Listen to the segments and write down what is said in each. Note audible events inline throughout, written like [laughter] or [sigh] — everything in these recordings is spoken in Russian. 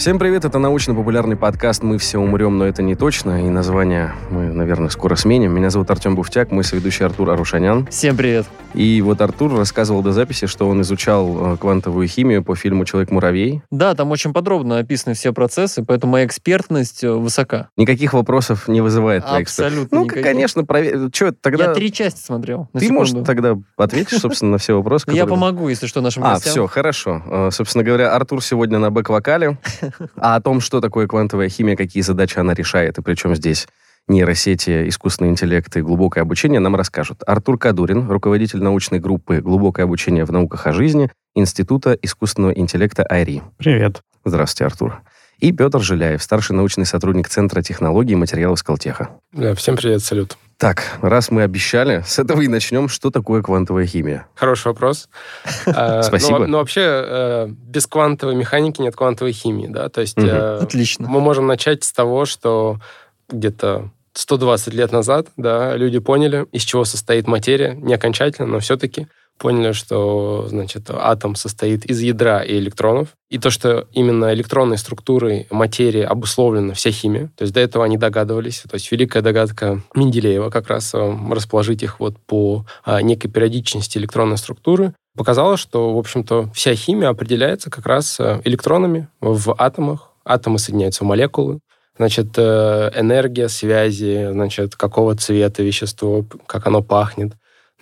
Всем привет, это научно-популярный подкаст «Мы все умрем, но это не точно». И название мы, наверное, скоро сменим. Меня зовут Артем Буфтяк, мой соведущий Артур Арушанян. Всем привет. И вот Артур рассказывал до записи, что он изучал э, квантовую химию по фильму «Человек-муравей». Да, там очень подробно описаны все процессы, поэтому моя экспертность э, высока. Никаких вопросов не вызывает твоя Абсолютно. Ну, никаких. конечно, провер... Что тогда... Я три части смотрел. Ты, секунду. может, тогда ответишь, собственно, на все вопросы, Я помогу, если что, нашим А, гостям. все, хорошо. Э, Собственно говоря, Артур сегодня на бэк-вокале. [laughs] А о том, что такое квантовая химия, какие задачи она решает, и причем здесь нейросети, искусственный интеллект и глубокое обучение, нам расскажут Артур Кадурин, руководитель научной группы «Глубокое обучение в науках о жизни» Института искусственного интеллекта АйРИ. Привет. Здравствуйте, Артур. И Петр Жиляев, старший научный сотрудник Центра технологий и материалов Скалтеха. Да, всем привет, салют. Так, раз мы обещали, с этого и начнем. Что такое квантовая химия? Хороший вопрос. А, [laughs] Спасибо. Ну, ну, вообще, э, без квантовой механики нет квантовой химии, да, то есть э, Отлично. мы можем начать с того, что где-то 120 лет назад, да, люди поняли, из чего состоит материя, не окончательно, но все-таки поняли, что, значит, атом состоит из ядра и электронов, и то, что именно электронной структурой материи обусловлена вся химия, то есть до этого они догадывались, то есть великая догадка Менделеева как раз э, расположить их вот по а, некой периодичности электронной структуры, показала, что, в общем-то, вся химия определяется как раз э, электронами в атомах, атомы соединяются в молекулы, значит, э, энергия, связи, значит, какого цвета вещество, как оно пахнет.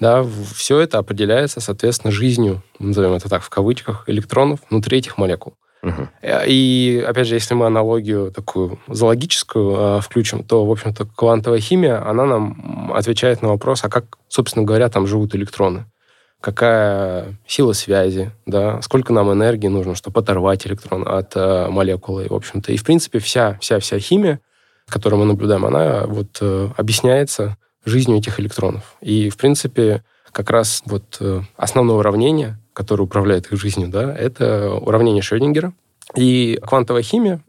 Да, все это определяется, соответственно, жизнью, назовем это так в кавычках, электронов внутри этих молекул. Э, И, опять же, если мы аналогию такую зоологическую э, включим, то, в общем-то, квантовая химия, она нам отвечает на вопрос, а как, собственно говоря, там живут электроны? Какая сила связи, да, сколько нам энергии нужно, чтобы оторвать электрон от э, молекулы, в общем-то. И, в принципе, вся, вся, вся химия, которую мы наблюдаем, она вот э, объясняется жизнью этих электронов. И, в принципе, как раз вот э, основное уравнение, которое управляет их жизнью, да, это уравнение Шрёдингера. И квантовая химия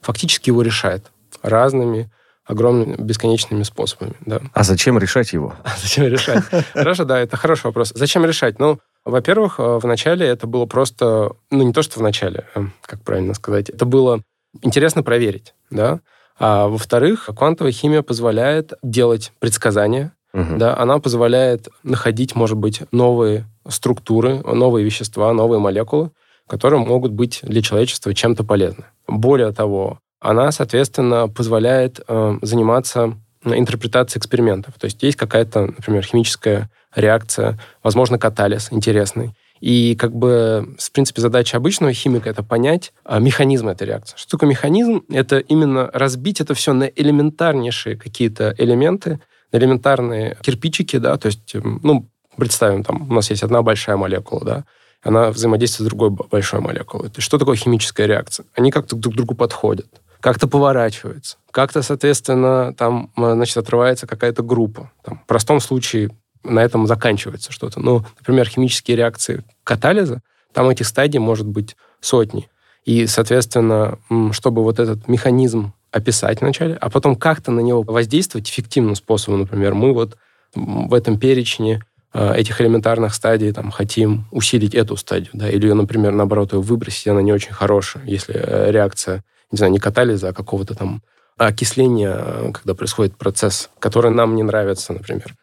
фактически его решает разными огромными бесконечными способами. Да. А зачем решать его? [laughs] А зачем решать? Хорошо, да, это хороший вопрос. Зачем решать? Ну, во-первых, э, в начале это было просто, ну, не то, что в начале, э, как правильно сказать, это было интересно проверить, да. А во-вторых, квантовая химия позволяет делать предсказания, Мгм. да, она позволяет находить, может быть, новые структуры, новые вещества, новые молекулы, которые могут быть для человечества чем-то полезны. Более того, она, соответственно, позволяет э, заниматься интерпретацией экспериментов. То есть есть какая-то, например, химическая реакция, возможно, катализ интересный. И как бы, в принципе, задача обычного химика — это понять а, механизм этой реакции. Что такое механизм? Это именно разбить это все на элементарнейшие какие-то элементы, на элементарные кирпичики, да, то есть, м, ну, представим, там, у нас есть одна большая молекула, да, она взаимодействует с другой большой молекулой. То есть что такое химическая реакция? Они как-то друг к другу подходят, как-то поворачиваются, как-то, соответственно, там, м, значит, отрывается какая-то группа. Там, в простом случае на этом заканчивается что-то. Ну, например, химические реакции катализа, там этих стадий может быть сотни. И, соответственно, чтобы вот этот механизм описать вначале, а потом как-то на него воздействовать эффективным способом, например, мы вот в этом перечне э, этих элементарных стадий там, хотим усилить эту стадию, да, или, например, наоборот, ее выбросить, она не очень хорошая, если э, реакция, не знаю, не катализа, а какого-то там окисления, когда происходит процесс, который нам не нравится, например,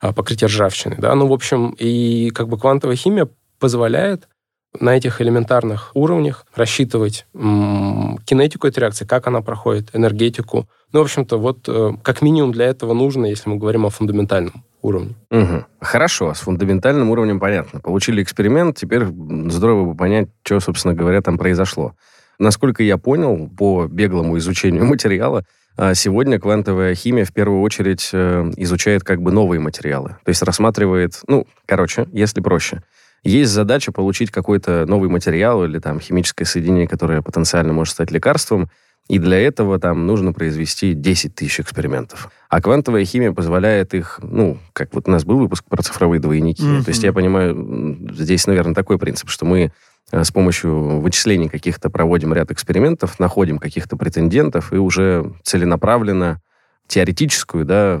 а, покрытие ржавчины, да, ну, в общем, и как бы квантовая химия позволяет на этих элементарных уровнях рассчитывать кинетику этой реакции, как она проходит, энергетику. Ну, в общем-то, вот э, как минимум для этого нужно, если мы говорим о фундаментальном уровне. Мгм. Хорошо, с фундаментальным уровнем понятно. Получили эксперимент, теперь здорово бы понять, что, собственно говоря, там произошло. Насколько я понял, по беглому изучению [laughs] материала, а, сегодня квантовая химия в первую очередь э, изучает как бы новые материалы. То есть рассматривает, ну, короче, если проще. Есть задача получить какой-то новый материал или там химическое соединение, которое потенциально может стать лекарством, и для этого там нужно произвести 10 тысяч экспериментов. А квантовая химия позволяет их, ну, как вот у нас был выпуск про цифровые двойники. Мгм. То есть я понимаю, здесь, наверное, такой принцип, что мы с помощью вычислений каких-то проводим ряд экспериментов, находим каких-то претендентов и уже целенаправленно теоретическую, да,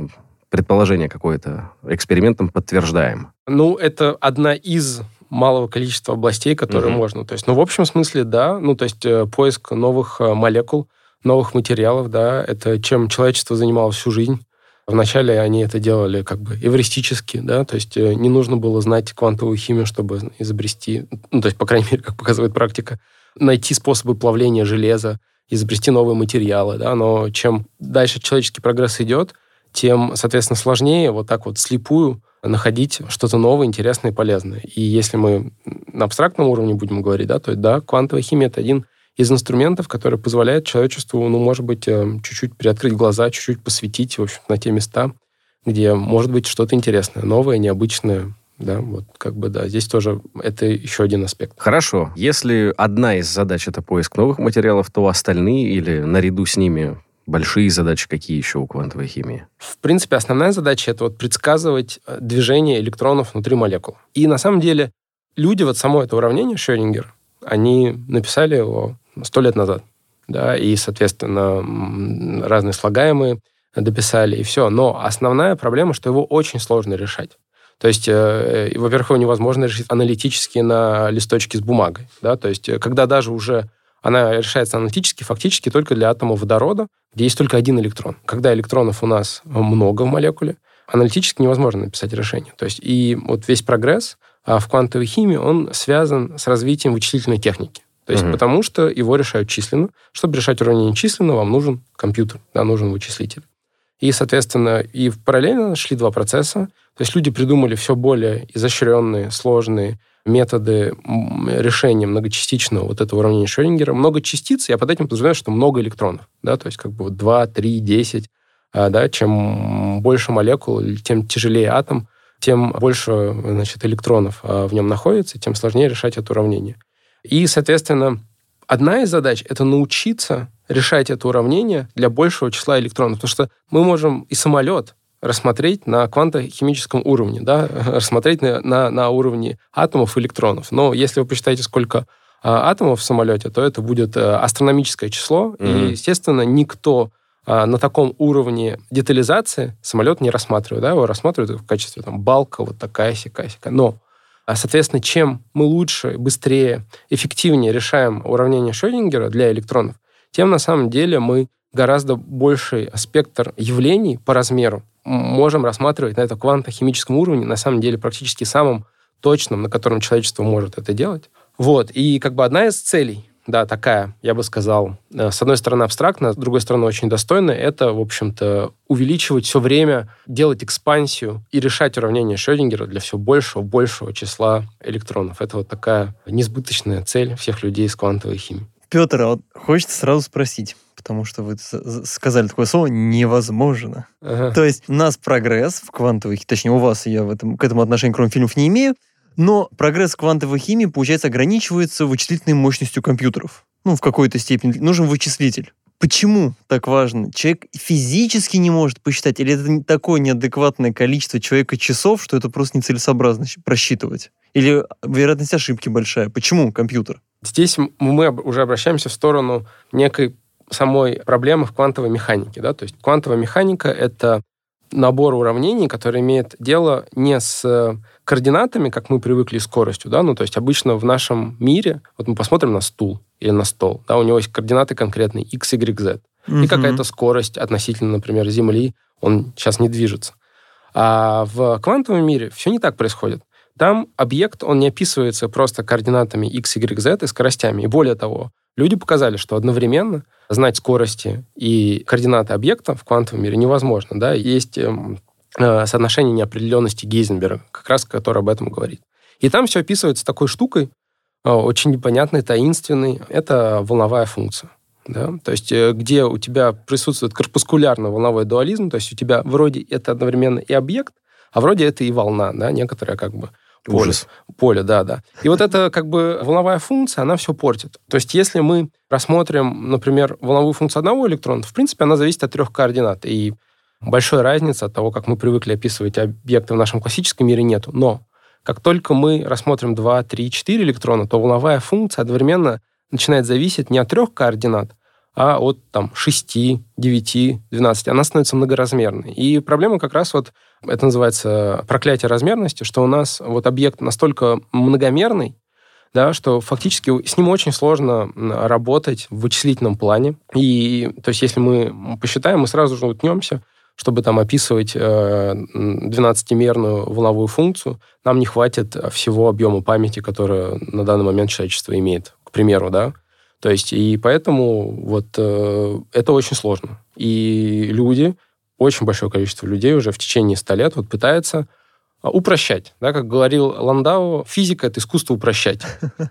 предположение какое-то экспериментом подтверждаем. Ну, это одна из малого количества областей, которые Мгм. можно. То есть, ну, в общем смысле, да, ну, то есть э, поиск новых э, молекул, новых материалов, да, это чем человечество занималось всю жизнь. Вначале они это делали как бы эвристически, да, то есть э, не нужно было знать квантовую химию, чтобы изобрести, ну, то есть, по крайней [laughs] мере, как показывает практика, найти способы плавления железа, изобрести новые материалы, да, но чем дальше человеческий прогресс идет, тем, соответственно, сложнее вот так вот слепую находить что-то новое, интересное и полезное. И если мы на абстрактном уровне будем говорить, да, то да, квантовая химия — это один из инструментов, который позволяет человечеству, ну, может быть, э, чуть-чуть приоткрыть глаза, чуть-чуть посветить, в общем, на те места, где может быть что-то интересное, новое, необычное, да, вот как бы, да, здесь тоже это еще один аспект. Хорошо. Если одна из задач это поиск новых материалов, то остальные или наряду с ними большие задачи какие еще у квантовой химии? В принципе, основная задача это вот предсказывать э, движение электронов внутри молекул. И на самом деле люди вот само это уравнение Шрёдингер, они написали его сто лет назад, да, и, соответственно, разные слагаемые дописали, и все. Но основная проблема, что его очень сложно решать. То есть, э, во-первых, его невозможно решить аналитически на листочке с бумагой, да, то есть, э, когда даже уже она решается аналитически, фактически только для атома водорода, где есть только один электрон. Когда электронов у нас много в молекуле, аналитически невозможно написать решение. То есть и вот весь прогресс а, в квантовой химии, он связан с развитием вычислительной техники. То есть Мгм. потому что его решают численно. Чтобы решать уравнение численно, вам нужен компьютер, да, нужен вычислитель. И, соответственно, и параллельно шли два процесса. То есть люди придумали все более изощренные, сложные методы решения многочастичного вот этого уравнения Шрёдингера. Много частиц, я под этим подразумеваю, что много электронов. Да, то есть как бы вот 2, 3, 10. а, да, чем больше молекул, тем тяжелее атом, тем больше значит, электронов а, в нем находится, тем сложнее решать это уравнение. И, соответственно, одна из задач — это научиться решать это уравнение для большего числа электронов. Потому что мы можем и самолет рассмотреть на квантохимическом уровне, да, [laughs] рассмотреть на, на, на уровне атомов и электронов. Но если вы посчитаете, сколько а, атомов в самолете, то это будет а, астрономическое число. Мгм. И, естественно, никто а, на таком уровне детализации самолет не рассматривает. Да, его рассматривают в качестве там, балка, вот такая сякая сякая. Но, а, соответственно, чем мы лучше, быстрее, эффективнее решаем уравнение Шрёдингера для электронов, тем на самом деле мы гораздо больший спектр явлений по размеру можем рассматривать на этом квантохимическом уровне, на самом деле практически самым точным, на котором человечество может это делать. Вот. И как бы одна из целей, да, такая, я бы сказал, э, с одной стороны абстрактно, с другой стороны очень достойная, это, в общем-то, увеличивать все время, делать экспансию и решать уравнение Шрёдингера для все большего, большего числа электронов. Это вот такая несбыточная цель всех людей с квантовой химией. Петр, а вот хочется сразу спросить, потому что вы сказали такое слово «невозможно». Ага. То есть у нас прогресс в квантовой, хи- точнее у вас, я в этом, к этому отношения, кроме фильмов, не имею, но прогресс квантовой химии, получается, ограничивается вычислительной мощностью компьютеров. Ну, в какой-то степени. Нужен вычислитель. Почему так важно? Человек физически не может посчитать, или это такое неадекватное количество человека часов, что это просто нецелесообразно просчитывать? Или вероятность ошибки большая? Почему компьютер? Здесь мы уже обращаемся в сторону некой самой проблемы в квантовой механике. Да? То есть квантовая механика — это набор уравнений, который имеет дело не с э, координатами, как мы привыкли, и скоростью. Да? Ну, то есть обычно в нашем мире, вот мы посмотрим на стул или на стол, да, у него есть координаты конкретные x, y, z. И какая-то скорость относительно, например, Земли, он сейчас не движется. А в квантовом мире все не так происходит. Там объект, он не описывается просто координатами x, y, z и скоростями. И более того, люди показали, что одновременно знать скорости и координаты объекта в квантовом мире невозможно. Да? Есть эм, соотношение неопределенности Гейзенберга, как раз который об этом говорит. И там все описывается такой штукой, э, очень непонятной, таинственной. Это волновая функция. Да? То есть э, где у тебя присутствует корпускулярно-волновой дуализм, то есть у тебя вроде это одновременно и объект, а вроде это и волна, да, некоторая как бы поле. Ужас. Поле, да, да. И вот эта как бы волновая функция, она все портит. То есть если мы рассмотрим, например, волновую функцию одного электрона, в принципе, она зависит от трех координат. И большой разницы от того, как мы привыкли описывать объекты в нашем классическом мире, нету. Но как только мы рассмотрим 2, 3, 4 электрона, то волновая функция одновременно начинает зависеть не от трех координат, а от там 6, 9, 12. Она становится многоразмерной. И проблема как раз вот, это называется проклятие размерности, что у нас вот объект настолько многомерный, да, что фактически с ним очень сложно работать в вычислительном плане. И то есть если мы посчитаем, мы сразу же утнемся, чтобы там описывать э, 12-мерную волновую функцию, нам не хватит всего объема памяти, который на данный момент человечество имеет, к примеру, да. То есть, и поэтому вот э, это очень сложно. И люди, очень большое количество людей уже в течение 100 лет вот пытается а, упрощать. Да, как говорил Ландау, физика — это искусство упрощать. [laughs]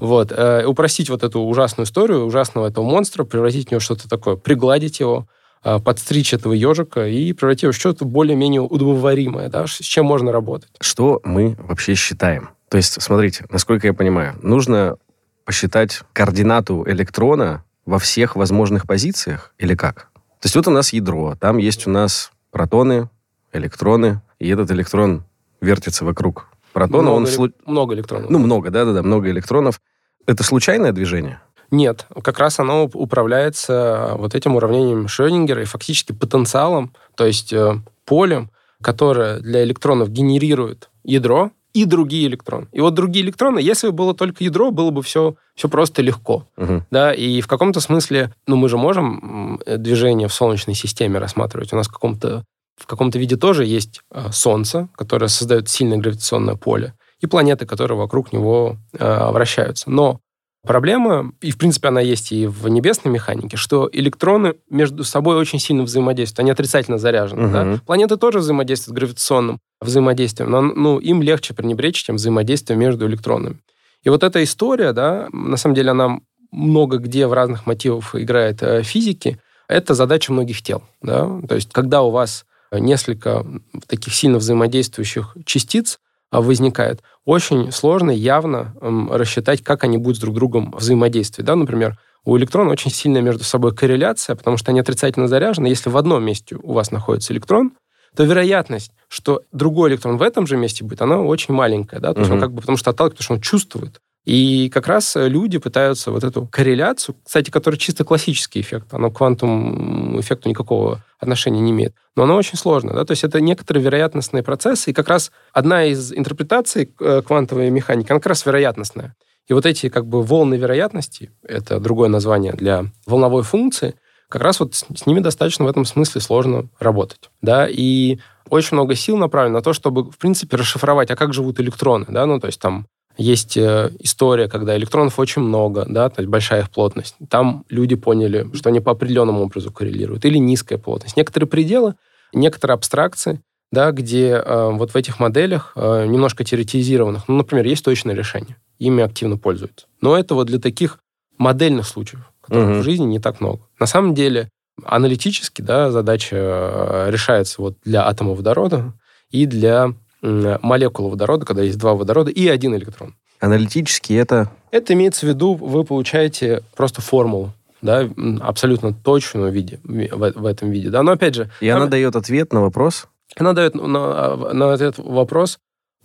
Вот. Э, упростить вот эту ужасную историю, ужасного этого монстра, превратить в него что-то такое, пригладить его, э, подстричь этого ежика и превратить его в что-то более-менее удобоваримое, да, с чем можно работать. Что мы вообще считаем? То есть, смотрите, насколько я понимаю, нужно посчитать координату электрона во всех возможных позициях или как? То есть вот у нас ядро, там есть у нас протоны, электроны, и этот электрон вертится вокруг протона. Много, он эле... слу... много электронов. Ну, много, да-да-да, много электронов. Это случайное движение? Нет, как раз оно управляется вот этим уравнением Шрёдингера и фактически потенциалом, то есть э, полем, которое для электронов генерирует ядро, и другие электроны. И вот другие электроны, если бы было только ядро, было бы все, все просто легко. Угу. Да, и в каком-то смысле, ну, мы же можем движение в Солнечной системе рассматривать. У нас в каком-то в каком-то виде тоже есть э, Солнце, которое создает сильное гравитационное поле, и планеты, которые вокруг него э, вращаются. Но Проблема, и в принципе она есть и в небесной механике, что электроны между собой очень сильно взаимодействуют, они отрицательно заряжены. Угу. Да? Планеты тоже взаимодействуют гравитационным взаимодействием, но ну, им легче пренебречь, чем взаимодействие между электронами. И вот эта история, да, на самом деле она много где в разных мотивах играет э, физики, это задача многих тел. Да? То есть когда у вас несколько таких сильно взаимодействующих частиц, возникает, очень сложно явно рассчитать, как они будут друг с другом взаимодействовать. Да? Например, у электрона очень сильная между собой корреляция, потому что они отрицательно заряжены. Если в одном месте у вас находится электрон, то вероятность, что другой электрон в этом же месте будет, она очень маленькая, да, то есть угу. он как бы потому что отталкивает, потому что он чувствует. И как раз люди пытаются вот эту корреляцию, кстати, которая чисто классический эффект, оно к квантовому эффекту никакого отношения не имеет, но оно очень сложно, да, то есть это некоторые вероятностные процессы, и как раз одна из интерпретаций э, квантовой механики, она как раз вероятностная. И вот эти как бы волны вероятности, это другое название для волновой функции, как раз вот с ними достаточно в этом смысле сложно работать, да, и очень много сил направлено на то, чтобы, в принципе, расшифровать, а как живут электроны, да, ну, то есть там есть э, история, когда электронов очень много, да, то есть большая их плотность. Там люди поняли, что они по определенному образу коррелируют. Или низкая плотность. Некоторые пределы, некоторые абстракции, да, где э, вот в этих моделях, э, немножко теоретизированных, ну, например, есть точное решение. Ими активно пользуются. Но это вот для таких модельных случаев, которых угу. в жизни не так много. На самом деле, аналитически, да, задача э, решается вот для атома водорода и для молекулы водорода, когда есть два водорода и один электрон. Аналитически это? Это имеется в виду, вы получаете просто формулу, да, абсолютно точную в, виде, в, в этом виде. Да? Но опять же... И она дает ответ на вопрос? Она дает на, на этот вопрос,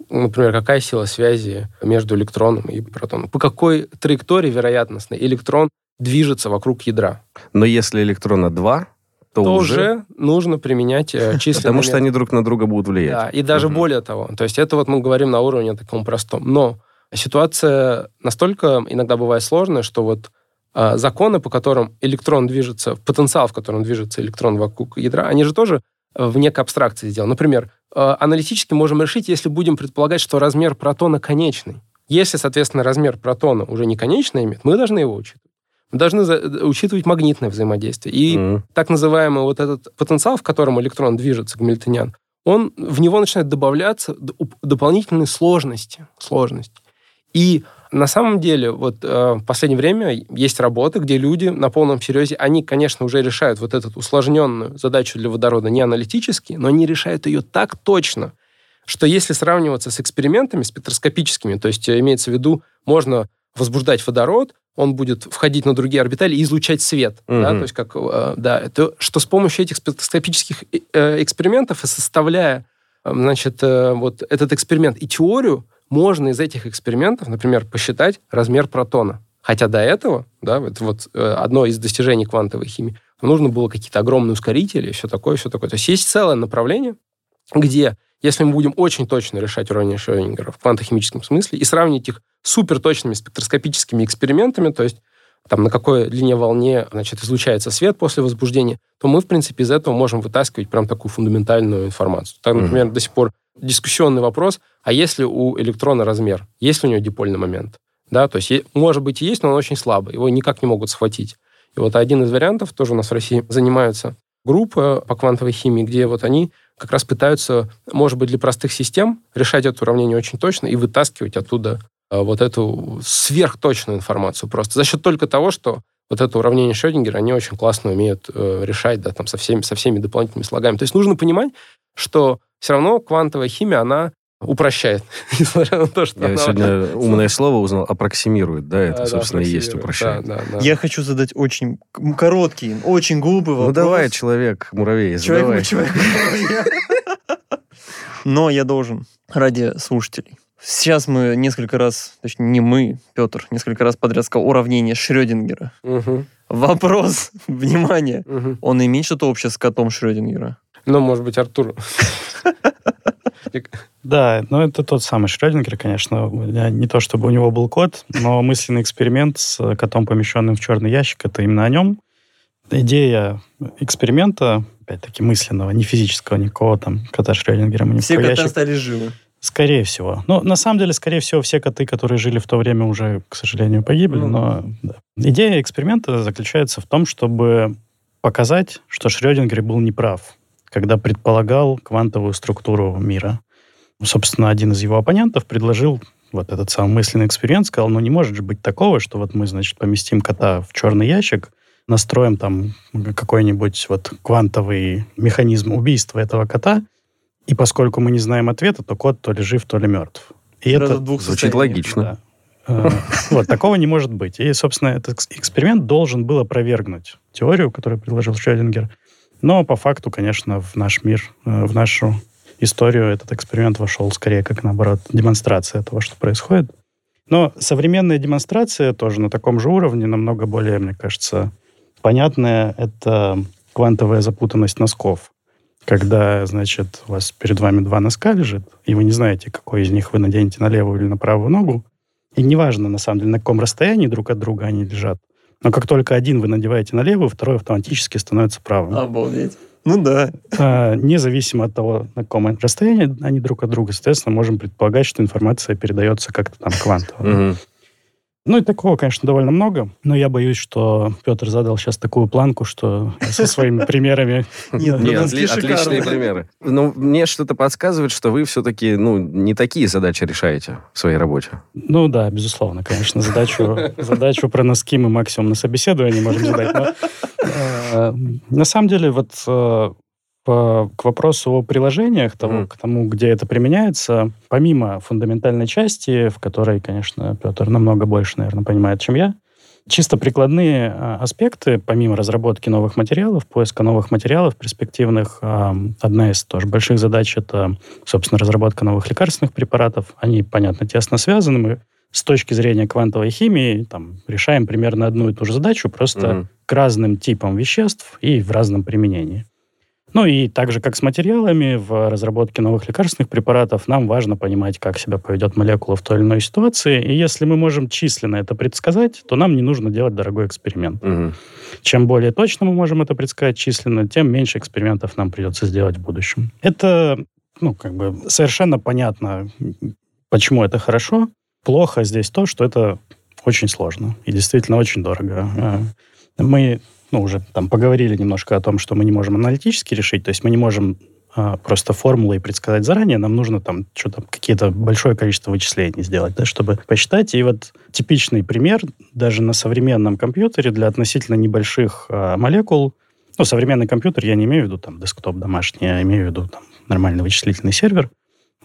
например, какая сила связи между электроном и протоном. По какой траектории вероятностной электрон движется вокруг ядра. Но если электрона два, то, то уже... нужно применять э, [laughs] численные... Потому что они друг на друга будут влиять. Да, и даже угу. более того. То есть это вот мы говорим на уровне таком простом. Но ситуация настолько иногда бывает сложная, что вот э, законы, по которым электрон движется, потенциал, в котором движется электрон вокруг ядра, они же тоже в некой абстракции сделаны. Например, э, аналитически можем решить, если будем предполагать, что размер протона конечный. Если, соответственно, размер протона уже не конечный имеет, мы должны его учитывать. Должны учитывать магнитное взаимодействие. И mm-hmm. так называемый вот этот потенциал, в котором электрон движется, гамильтониан, он, в него начинает добавляться дополнительные сложности. сложности. И на самом деле, вот э, в последнее время есть работы, где люди на полном серьезе, они, конечно, уже решают вот эту усложненную задачу для водорода не аналитически, но они решают ее так точно, что если сравниваться с экспериментами спектроскопическими, то есть э, имеется в виду, можно возбуждать водород, он будет входить на другие орбитали и излучать свет. Mm-hmm. Да, то есть как, э, да, это, что с помощью этих спектроскопических э, экспериментов и составляя э, значит, вот этот эксперимент и теорию, можно из этих экспериментов, например, посчитать размер протона. Хотя до этого, да, это вот э, одно из достижений квантовой химии, нужно было какие-то огромные ускорители, все такое, все такое. То есть есть целое направление, где, если мы будем очень точно решать уравнение Шрёдингера в квантохимическом смысле и сравнить их суперточными спектроскопическими экспериментами, то есть там, на какой длине волне значит, излучается свет после возбуждения, то мы, в принципе, из этого можем вытаскивать прям такую фундаментальную информацию. Так, например, mm-hmm. до сих пор дискуссионный вопрос, а если у электрона размер, есть ли у него дипольный момент? Да, то есть, может быть, и есть, но он очень слабый, его никак не могут схватить. И вот один из вариантов, тоже у нас в России занимаются группы по квантовой химии, где вот они как раз пытаются, может быть, для простых систем решать это уравнение очень точно и вытаскивать оттуда вот эту сверхточную информацию просто за счет только того, что вот это уравнение Шрёдингера, они очень классно умеют э, решать, да, там, со всеми, со всеми дополнительными слогами. То есть нужно понимать, что все равно квантовая химия, она упрощает, [laughs] несмотря на то, что Я сегодня [laughs] умное слово узнал, аппроксимирует, да, это, собственно, и есть упрощает. Я хочу задать очень короткий, очень глупый вопрос. Ну давай, человек-муравей, задавай. Человек-муравей. [laughs] Но я должен ради слушателей. Сейчас мы несколько раз, точнее, не мы, Петр, несколько раз подряд сказал уравнение Шрёдингера. Угу. Вопрос, [laughs] внимание, угу. он имеет что-то общее с котом Шрёдингера? Ну, может быть, Артур. [laughs] Да, но это тот самый Шрёдингер, конечно. Не то, чтобы у него был кот, но мысленный эксперимент с котом, помещенным в черный ящик, это именно о нем. Идея эксперимента, опять-таки, мысленного, не физического, никакого там кота Шрёдингера. Мы Все коты ящик. стали живы. Скорее всего. Ну, на самом деле, скорее всего, все коты, которые жили в то время, уже, к сожалению, погибли. Mm. Но да. идея эксперимента заключается в том, чтобы показать, что Шрёдингер был неправ когда предполагал квантовую структуру мира. Собственно, один из его оппонентов предложил вот этот самый мысленный эксперимент, сказал, ну не может же быть такого, что вот мы, значит, поместим кота в черный ящик, настроим там какой-нибудь вот квантовый механизм убийства этого кота, и поскольку мы не знаем ответа, то кот то ли жив, то ли мертв. И это звучит логично. Э, вот, такого не может быть. И, собственно, этот эксперимент должен был опровергнуть теорию, которую предложил Шрёдингер, но по факту, конечно, в наш мир, э, в нашу историю этот эксперимент вошел скорее как, наоборот, демонстрация того, что происходит. Но современная демонстрация тоже на таком же уровне, намного более, мне кажется, понятная. Это квантовая запутанность носков. Когда, значит, у вас перед вами два носка лежит, и вы не знаете, какой из них вы наденете на левую или на правую ногу. И неважно, на самом деле, на каком расстоянии друг от друга они лежат. Но как только один вы надеваете на левую, второй автоматически становится правым. Обалдеть. Ну да. А, независимо от того, на каком расстоянии они друг от друга, соответственно, можем предполагать, что информация передается как-то там квантово. Ну, и такого, конечно, довольно много, но я боюсь, что Петр задал сейчас такую планку, что со своими примерами... [laughs] Нет, отличные примеры. Но мне что-то подсказывает, что вы все-таки, ну, не такие задачи решаете в своей работе. Ну да, безусловно, конечно, задачу, [laughs] задачу про носки мы максимум на собеседовании можем задать, но э, на самом деле вот э, по, к вопросу о приложениях, того, mm. к тому, где это применяется, помимо фундаментальной части, в которой, конечно, Петр намного больше, наверное, понимает, чем я, чисто прикладные а, аспекты, помимо разработки новых материалов, поиска новых материалов перспективных, а, одна из тоже больших задач — это, собственно, разработка новых лекарственных препаратов. Они, понятно, тесно связаны. Мы с точки зрения квантовой химии там, решаем примерно одну и ту же задачу, просто mm к разным типам веществ и в разном применении. Ну и так же, как с материалами, в разработке новых лекарственных препаратов нам важно понимать, как себя поведет молекула в той или иной ситуации. И если мы можем численно это предсказать, то нам не нужно делать дорогой эксперимент. Угу. Чем более точно мы можем это предсказать численно, тем меньше экспериментов нам придется сделать в будущем. Это, ну, как бы совершенно понятно, почему это хорошо. Плохо здесь то, что это очень сложно и действительно очень дорого. А, мы ну, уже там поговорили немножко о том, что мы не можем аналитически решить, то есть мы не можем а, просто формулы предсказать заранее, нам нужно там что-то, какие-то большое количество вычислений сделать, да, чтобы посчитать. И вот типичный пример даже на современном компьютере для относительно небольших а, молекул, ну, современный компьютер, я не имею в виду там десктоп домашний, я имею в виду там нормальный вычислительный сервер,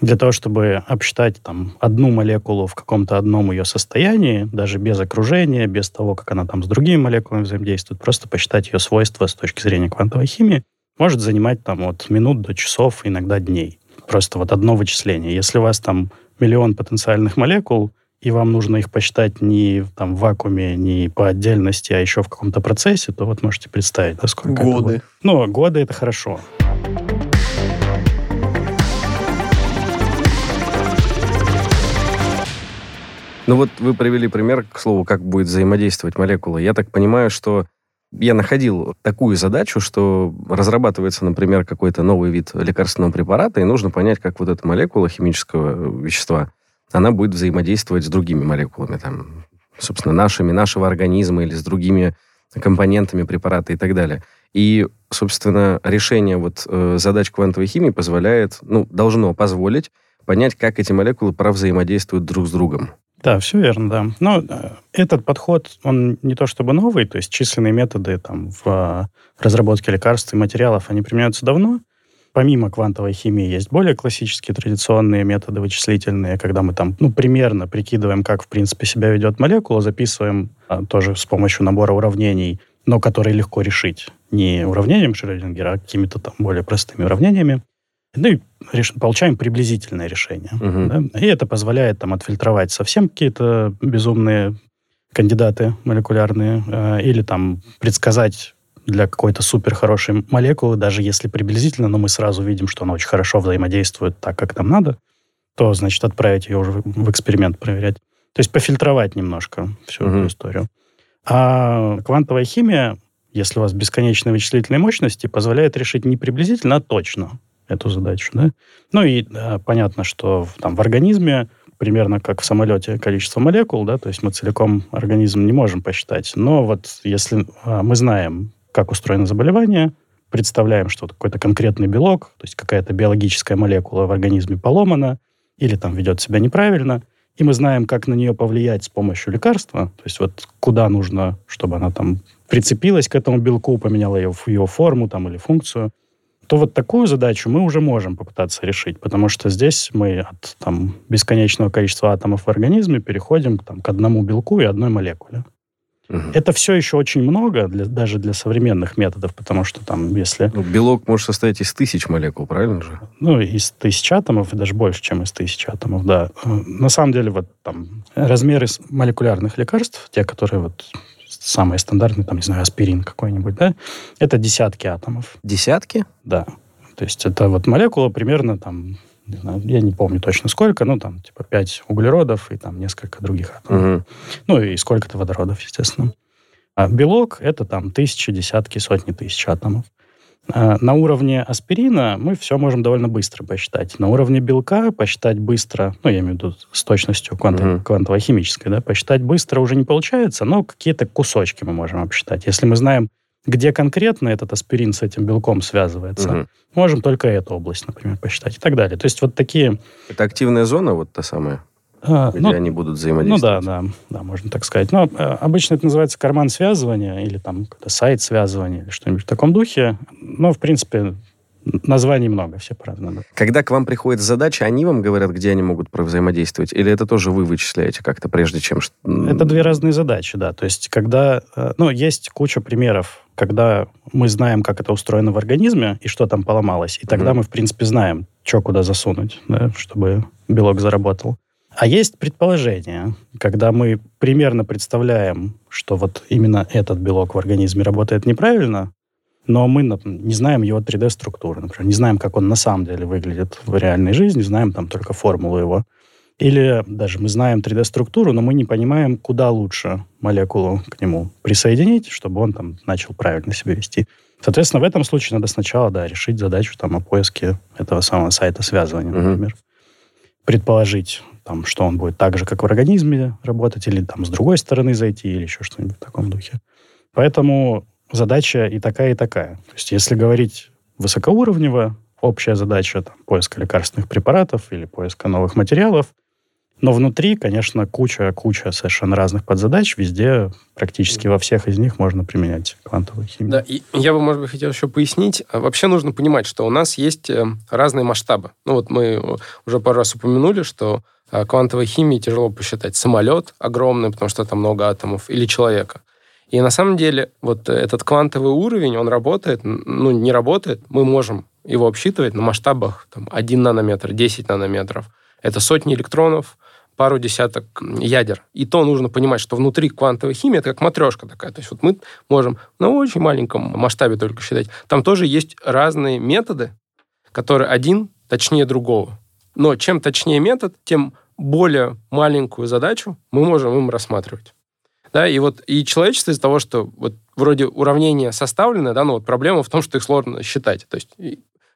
для того, чтобы обсчитать там одну молекулу в каком-то одном ее состоянии, даже без окружения, без того, как она там с другими молекулами взаимодействует, просто посчитать ее свойства с точки зрения квантовой химии, может занимать там от минут до часов, иногда дней. Просто вот одно вычисление. Если у вас там миллион потенциальных молекул, и вам нужно их посчитать не там, в вакууме, не по отдельности, а еще в каком-то процессе, то вот можете представить, да, сколько Годы. это будет. Ну, годы — это хорошо. Ну вот вы привели пример, к слову, как будет взаимодействовать молекула. Я так понимаю, что я находил такую задачу, что разрабатывается, например, какой-то новый вид лекарственного препарата, и нужно понять, как вот эта молекула химического вещества, она будет взаимодействовать с другими молекулами, там, собственно, нашими, нашего организма или с другими компонентами препарата и так далее. И, собственно, решение вот э, задач квантовой химии позволяет, ну, должно позволить понять, как эти молекулы взаимодействуют друг с другом. Да, все верно, да. Но э, этот подход, он не то чтобы новый, то есть численные методы там, в э, разработке лекарств и материалов, они применяются давно. Помимо квантовой химии есть более классические традиционные методы вычислительные, когда мы там, ну, примерно прикидываем, как, в принципе, себя ведет молекула, записываем а, тоже с помощью набора уравнений, но которые легко решить. Не уравнением Шрёдингера, а какими-то там более простыми уравнениями. Ну и реш... получаем приблизительное решение. Мгм. да. И это позволяет там отфильтровать совсем какие-то безумные кандидаты молекулярные э, или там предсказать для какой-то супер хорошей молекулы, даже если приблизительно, но мы сразу видим, что она очень хорошо взаимодействует так, как нам надо, то, значит, отправить ее уже в эксперимент проверять. То есть пофильтровать немножко всю Мгм. эту историю. А квантовая химия, если у вас бесконечные вычислительные мощности, позволяет решить не приблизительно, а точно эту задачу. Да? Ну и э, понятно, что в- там в организме примерно как в самолете количество молекул, да, то есть мы целиком организм не можем посчитать. Но вот если а, мы знаем, как устроено заболевание, представляем, что какой-то конкретный белок, то есть какая-то биологическая молекула в организме поломана или там ведет себя неправильно, и мы знаем, как на нее повлиять с помощью лекарства, то есть вот куда нужно, чтобы она там прицепилась к этому белку, поменяла ее, его форму там, или функцию, то вот такую задачу мы уже можем попытаться решить, потому что здесь мы от там, бесконечного количества атомов в организме переходим там, к одному белку и одной молекуле. Это все еще очень много, для, даже для современных методов, потому что там, если Ну, белок может состоять из тысяч молекул, правильно же? ну, из тысяч атомов, и даже больше, чем из тысяч атомов, да. Э, На самом деле, вот там размеры молекулярных лекарств, те, которые вот самые стандартные, там, не знаю, аспирин какой-нибудь, да, это десятки атомов, Десятки? да. То есть это вот молекула примерно там, не знаю, я не помню точно сколько, ну, там, типа 5 углеродов и там несколько других атомов. Мгм. Ну, и сколько-то водородов, естественно. А белок — это там тысячи, десятки, сотни тысяч атомов. А на уровне аспирина мы все можем довольно быстро посчитать. На уровне белка посчитать быстро, ну, я имею в виду с точностью кванто- Мгм. квантово-химической, да, посчитать быстро уже не получается, но какие-то кусочки мы можем обсчитать. Если мы знаем, где конкретно этот аспирин с этим белком связывается, Мгм. можем только эту область, например, посчитать и так далее. То есть вот такие... Это активная зона, вот та самая, где ну, они будут Ну взаимодействовать? да, да, да, можно так сказать. Но э, обычно это называется карман связывания или там сайт связывания или что-нибудь в таком духе. Но, в принципе, названий много, все по-разному. да. Когда к вам приходит задача, они вам говорят, где они могут взаимодействовать? Или это тоже вы вычисляете как-то, прежде чем... Это две разные задачи, да. То есть, когда... э, Ну, есть куча примеров, когда мы знаем, как это устроено в организме и что там поломалось. И тогда Мгм. мы, в принципе, знаем, что куда засунуть, да, чтобы белок заработал. А есть предположение, когда мы примерно представляем, что вот именно этот белок в организме работает неправильно, но мы нап- не знаем его 3D-структуры, например, не знаем, как он на самом деле выглядит в реальной жизни, знаем там только формулу его. Или даже мы знаем 3D-структуру, но мы не понимаем, куда лучше молекулу к нему присоединить, чтобы он там начал правильно себя вести. Соответственно, в этом случае надо сначала, да, решить задачу там о поиске этого самого сайта связывания, например. Предположить, там, что он будет так же, как в организме работать, или там с другой стороны зайти, или еще что-нибудь в таком духе. Поэтому задача и такая, и такая. То есть если говорить высокоуровнево, общая задача там, поиска лекарственных препаратов или поиска новых материалов, но внутри, конечно, куча-куча совершенно разных подзадач. Везде, практически во всех из них можно применять квантовую химию. Да, и я бы, может быть, хотел еще пояснить. А Вообще нужно понимать, что у нас есть э, разные масштабы. Ну вот мы э, уже пару раз упомянули, что квантовой химии тяжело посчитать самолет огромный, потому что там много атомов, или человека. И на самом деле вот э, этот квантовый уровень, он работает, ну не работает, мы можем его обсчитывать на масштабах там, 1 нанометр, 10 нанометров. Это сотни электронов, пару десяток ядер. И то нужно понимать, что внутри квантовой химии это как матрешка такая. То есть вот мы можем на очень маленьком масштабе только считать. Там тоже есть разные методы, которые один точнее другого. Но чем точнее метод, тем более маленькую задачу мы можем им рассматривать. Да, и вот и человечество из-за того, что вот вроде уравнения составлены, да, но вот проблема в том, что их сложно считать. То есть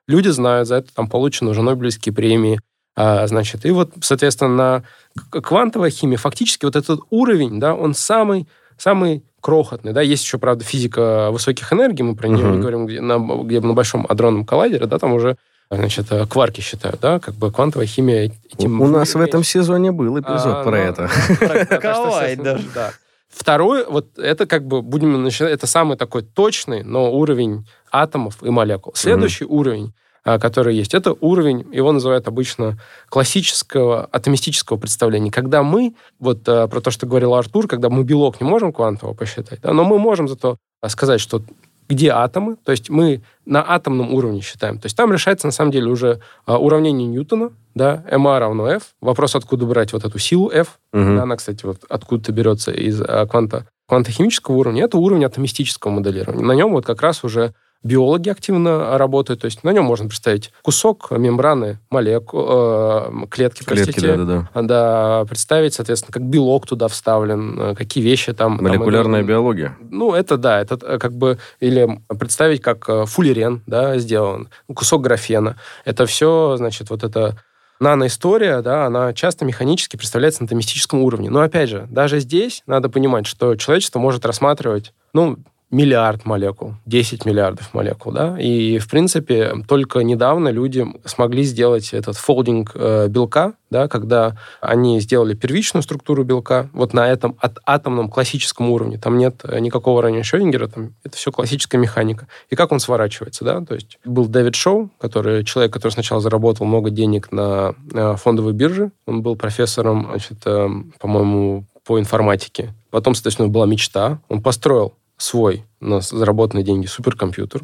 люди знают, за это там получены уже Нобелевские премии, а, значит, и вот, соответственно, на квантовой химии фактически вот этот уровень, да, он самый, самый крохотный, да, есть еще, правда, физика высоких энергий, мы про нее uh-huh. говорим, где на, где на большом адронном коллайдере, да, там уже значит, кварки считают, да, как бы квантовая химия... Этим У нас в этом сезоне был эпизод а, про ну, это. Коллайдер. Да. да. Второй, вот это как бы, будем начинать, это самый такой точный, но уровень атомов и молекул. Следующий mm-hmm. уровень, а, который есть, это уровень, его называют обычно классического атомистического представления. Когда мы, вот а, про то, что говорил Артур, когда мы белок не можем квантово посчитать, да, но мы можем зато сказать, что где атомы, то есть мы на атомном уровне считаем. То есть там решается, на самом деле, уже а, уравнение Ньютона, да, ma равно f. Вопрос, откуда брать вот эту силу f. Угу. Да, она, кстати, вот откуда-то берется из а, кванта, квантохимического уровня. Это уровень атомистического моделирования. На нем вот как раз уже биологи активно работают, то есть на нем можно представить кусок мембраны молекул, э, клетки, клетки простите, да, да, да. представить, соответственно, как белок туда вставлен, э, какие вещи там... Молекулярная там, биология. Ну, это да, это э, как бы, или представить, как э, фуллерен, да, сделан, кусок графена. Это все, значит, вот это наноистория, да, она часто механически представляется на атомистическом уровне. Но, опять же, даже здесь надо понимать, что человечество может рассматривать, ну, миллиард молекул, 10 миллиардов молекул, да, и, в принципе, только недавно люди смогли сделать этот фолдинг э, белка, да, когда они сделали первичную структуру белка вот на этом от атомном классическом уровне, там нет никакого ранее Шрёдингера, там это все классическая механика. И как он сворачивается, да, то есть был Дэвид Шоу, который человек, который сначала заработал много денег на э, фондовой бирже, он был профессором, значит, э, по-моему, по информатике. Потом, соответственно, была мечта, он построил свой на заработанные деньги суперкомпьютер,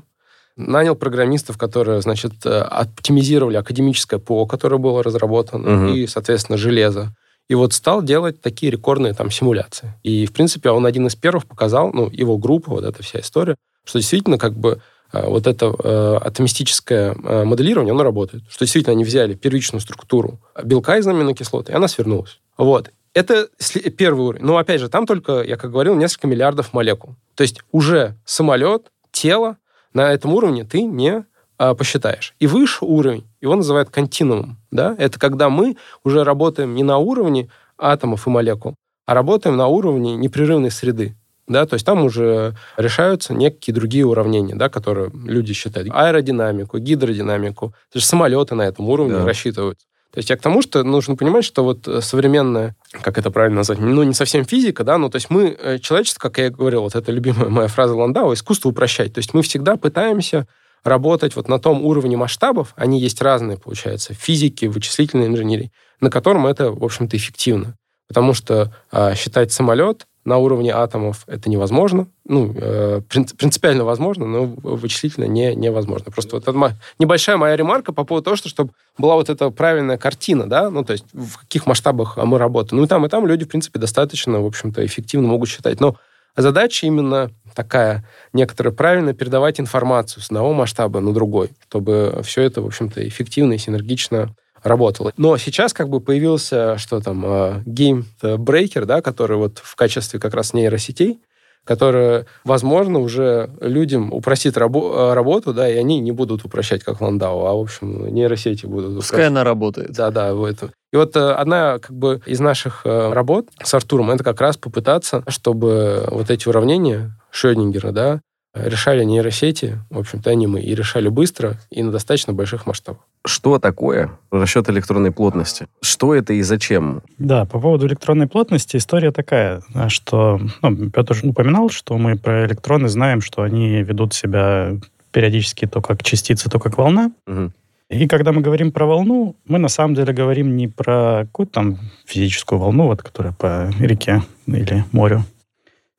нанял программистов, которые, значит, э, оптимизировали академическое ПО, которое было разработано, угу. и, соответственно, железо. И вот стал делать такие рекордные там симуляции. И, в принципе, он один из первых показал, ну, его группа, вот эта вся история, что действительно как бы э, вот это э, атомистическое э, моделирование, оно работает. Что действительно они взяли первичную структуру белка из аминокислоты, и она свернулась. Вот. Это первый уровень. Но, опять же, там только, я как говорил, несколько миллиардов молекул. То есть уже самолет, тело на этом уровне ты не а, посчитаешь. И выше уровень, его называют континуумом. Да? Это когда мы уже работаем не на уровне атомов и молекул, а работаем на уровне непрерывной среды. Да, то есть там уже решаются некие другие уравнения, да, которые люди считают. Аэродинамику, гидродинамику. То есть самолеты на этом уровне да. рассчитываются. То есть я к тому, что нужно понимать, что вот э, современная, как это правильно назвать, ну, не совсем физика, да, ну, то есть мы, э, человечество, как я говорил, вот это любимая моя фраза Ландау, искусство упрощать. То есть мы всегда пытаемся работать вот на том уровне масштабов, они есть разные, получается, физики, вычислительной инженерии, на котором это, в общем-то, эффективно. Потому что э, считать самолет на уровне атомов это невозможно. Ну, э, принципиально возможно, но вычислительно не, невозможно. Просто вот это небольшая моя ремарка по поводу того, что чтобы была вот эта правильная картина, да, ну, то есть в каких масштабах мы работаем. Ну, и там, и там люди, в принципе, достаточно, в общем-то, эффективно могут считать. Но задача именно такая, некоторая правильно передавать информацию с одного масштаба на другой, чтобы все это, в общем-то, эффективно и синергично работало. Но сейчас как бы появился, что там, uh, Game Breaker, да, который вот в качестве как раз нейросетей, которая, возможно, уже людям упростит рабо- работу, да, и они не будут упрощать, как Ландау, а, в общем, нейросети будут Пускай упрощать. она работает. Да, да, в этом. И вот э, одна как бы из наших э, работ с Артуром, это как раз попытаться, чтобы вот эти уравнения Шрёдингера, да, решали нейросети, в общем-то, не мы, и решали быстро и на достаточно больших масштабах. Что такое расчет электронной плотности? Что это и зачем? Да, по поводу электронной плотности история такая, что ну, Петр уже упоминал, что мы про электроны знаем, что они ведут себя периодически то как частицы, то как волна. Угу. И когда мы говорим про волну, мы на самом деле говорим не про какую-то там физическую волну, вот, которая по реке или морю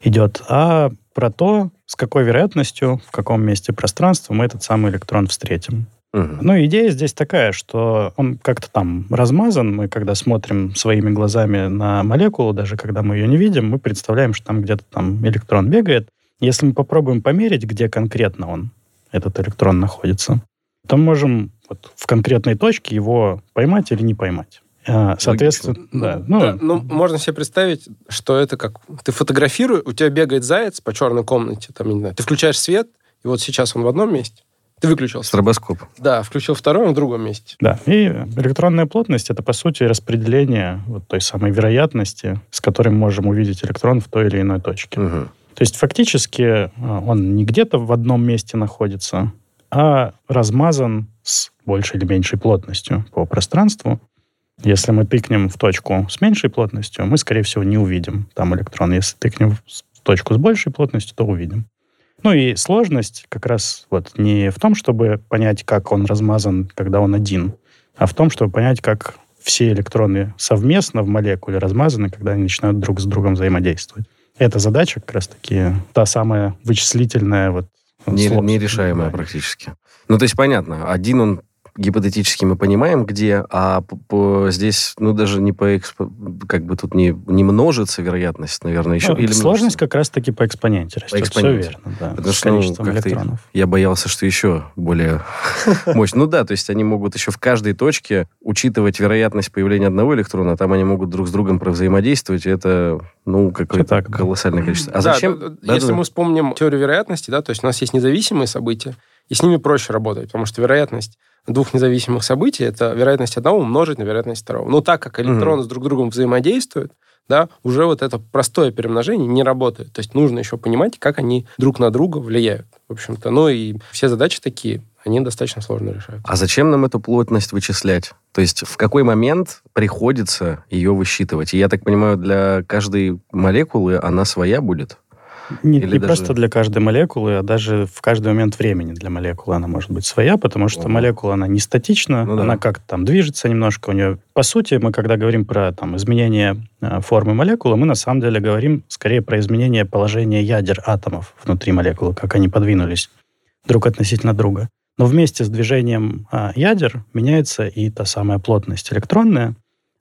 идет, а про то, с какой вероятностью, в каком месте пространства мы этот самый электрон встретим. Мгм. Ну, идея здесь такая, что он как-то там размазан. Мы, когда смотрим своими глазами на молекулу, даже когда мы ее не видим, мы представляем, что там где-то там электрон бегает. Если мы попробуем померить, где конкретно он, этот электрон, находится, то мы можем вот в конкретной точке его поймать или не поймать. А, Соответственно, да. Ну, Да, ну, можно себе представить, что это как... Ты фотографируешь, у тебя бегает заяц по черной комнате, там, не знаю, ты включаешь свет, и вот сейчас он в одном месте, ты выключил. Стробоскоп. Да, включил второй, он в другом месте. Да, и электронная плотность это по сути распределение вот той самой вероятности, с которой мы можем увидеть электрон в той или иной точке. Мгм. То есть фактически а, он не где-то в одном месте находится, а размазан с большей или меньшей плотностью по пространству. Если мы тыкнем в точку с меньшей плотностью, мы, скорее всего, не увидим там электрон. Если тыкнем в точку с большей плотностью, то увидим. Ну и сложность как раз вот не в том, чтобы понять, как он размазан, когда он один, а в том, чтобы понять, как все электроны совместно в молекуле размазаны, когда они начинают друг с другом взаимодействовать. Эта задача как раз-таки та самая вычислительная вот Не- сло- нерешаемая да. практически. Ну, то есть, понятно, один он гипотетически мы понимаем, где, а по- по- здесь, ну, даже не по экспо- как бы тут не, не множится вероятность, наверное, еще. Ну, или сложность множится? как раз-таки по экспоненте растет. экспоненте. Все верно, да. Потому что, ну, электронов. Я боялся, что еще более [laughs] мощно. Ну да, то есть они могут еще в каждой точке учитывать вероятность появления одного электрона, а там они могут друг с другом провзаимодействовать, и это, ну, какое-то колоссальное количество. А зачем? если мы вспомним теорию вероятности, да, то есть у нас есть независимые события, и с ними проще работать, потому что вероятность двух независимых событий это вероятность одного умножить на вероятность второго. Но так как электроны с друг другом взаимодействуют, да, уже вот это простое перемножение не работает. То есть нужно еще понимать, как они друг на друга влияют. В общем-то, ну и все задачи такие, они достаточно сложно решаются. А зачем нам эту плотность вычислять? То есть в какой момент приходится ее высчитывать? И я так понимаю, для каждой молекулы она своя будет? Не, Или не даже- просто для каждой молекулы, а даже в каждый момент времени для молекулы она может быть своя, потому что Ого. молекула, она не статична, Ну да. она как-то там движется немножко у нее. По сути, мы когда говорим про там, изменение э, формы молекулы, мы на самом деле говорим скорее про изменение положения ядер атомов внутри молекулы, как они подвинулись друг относительно друга. Но вместе с движением а, ядер меняется и та самая плотность электронная,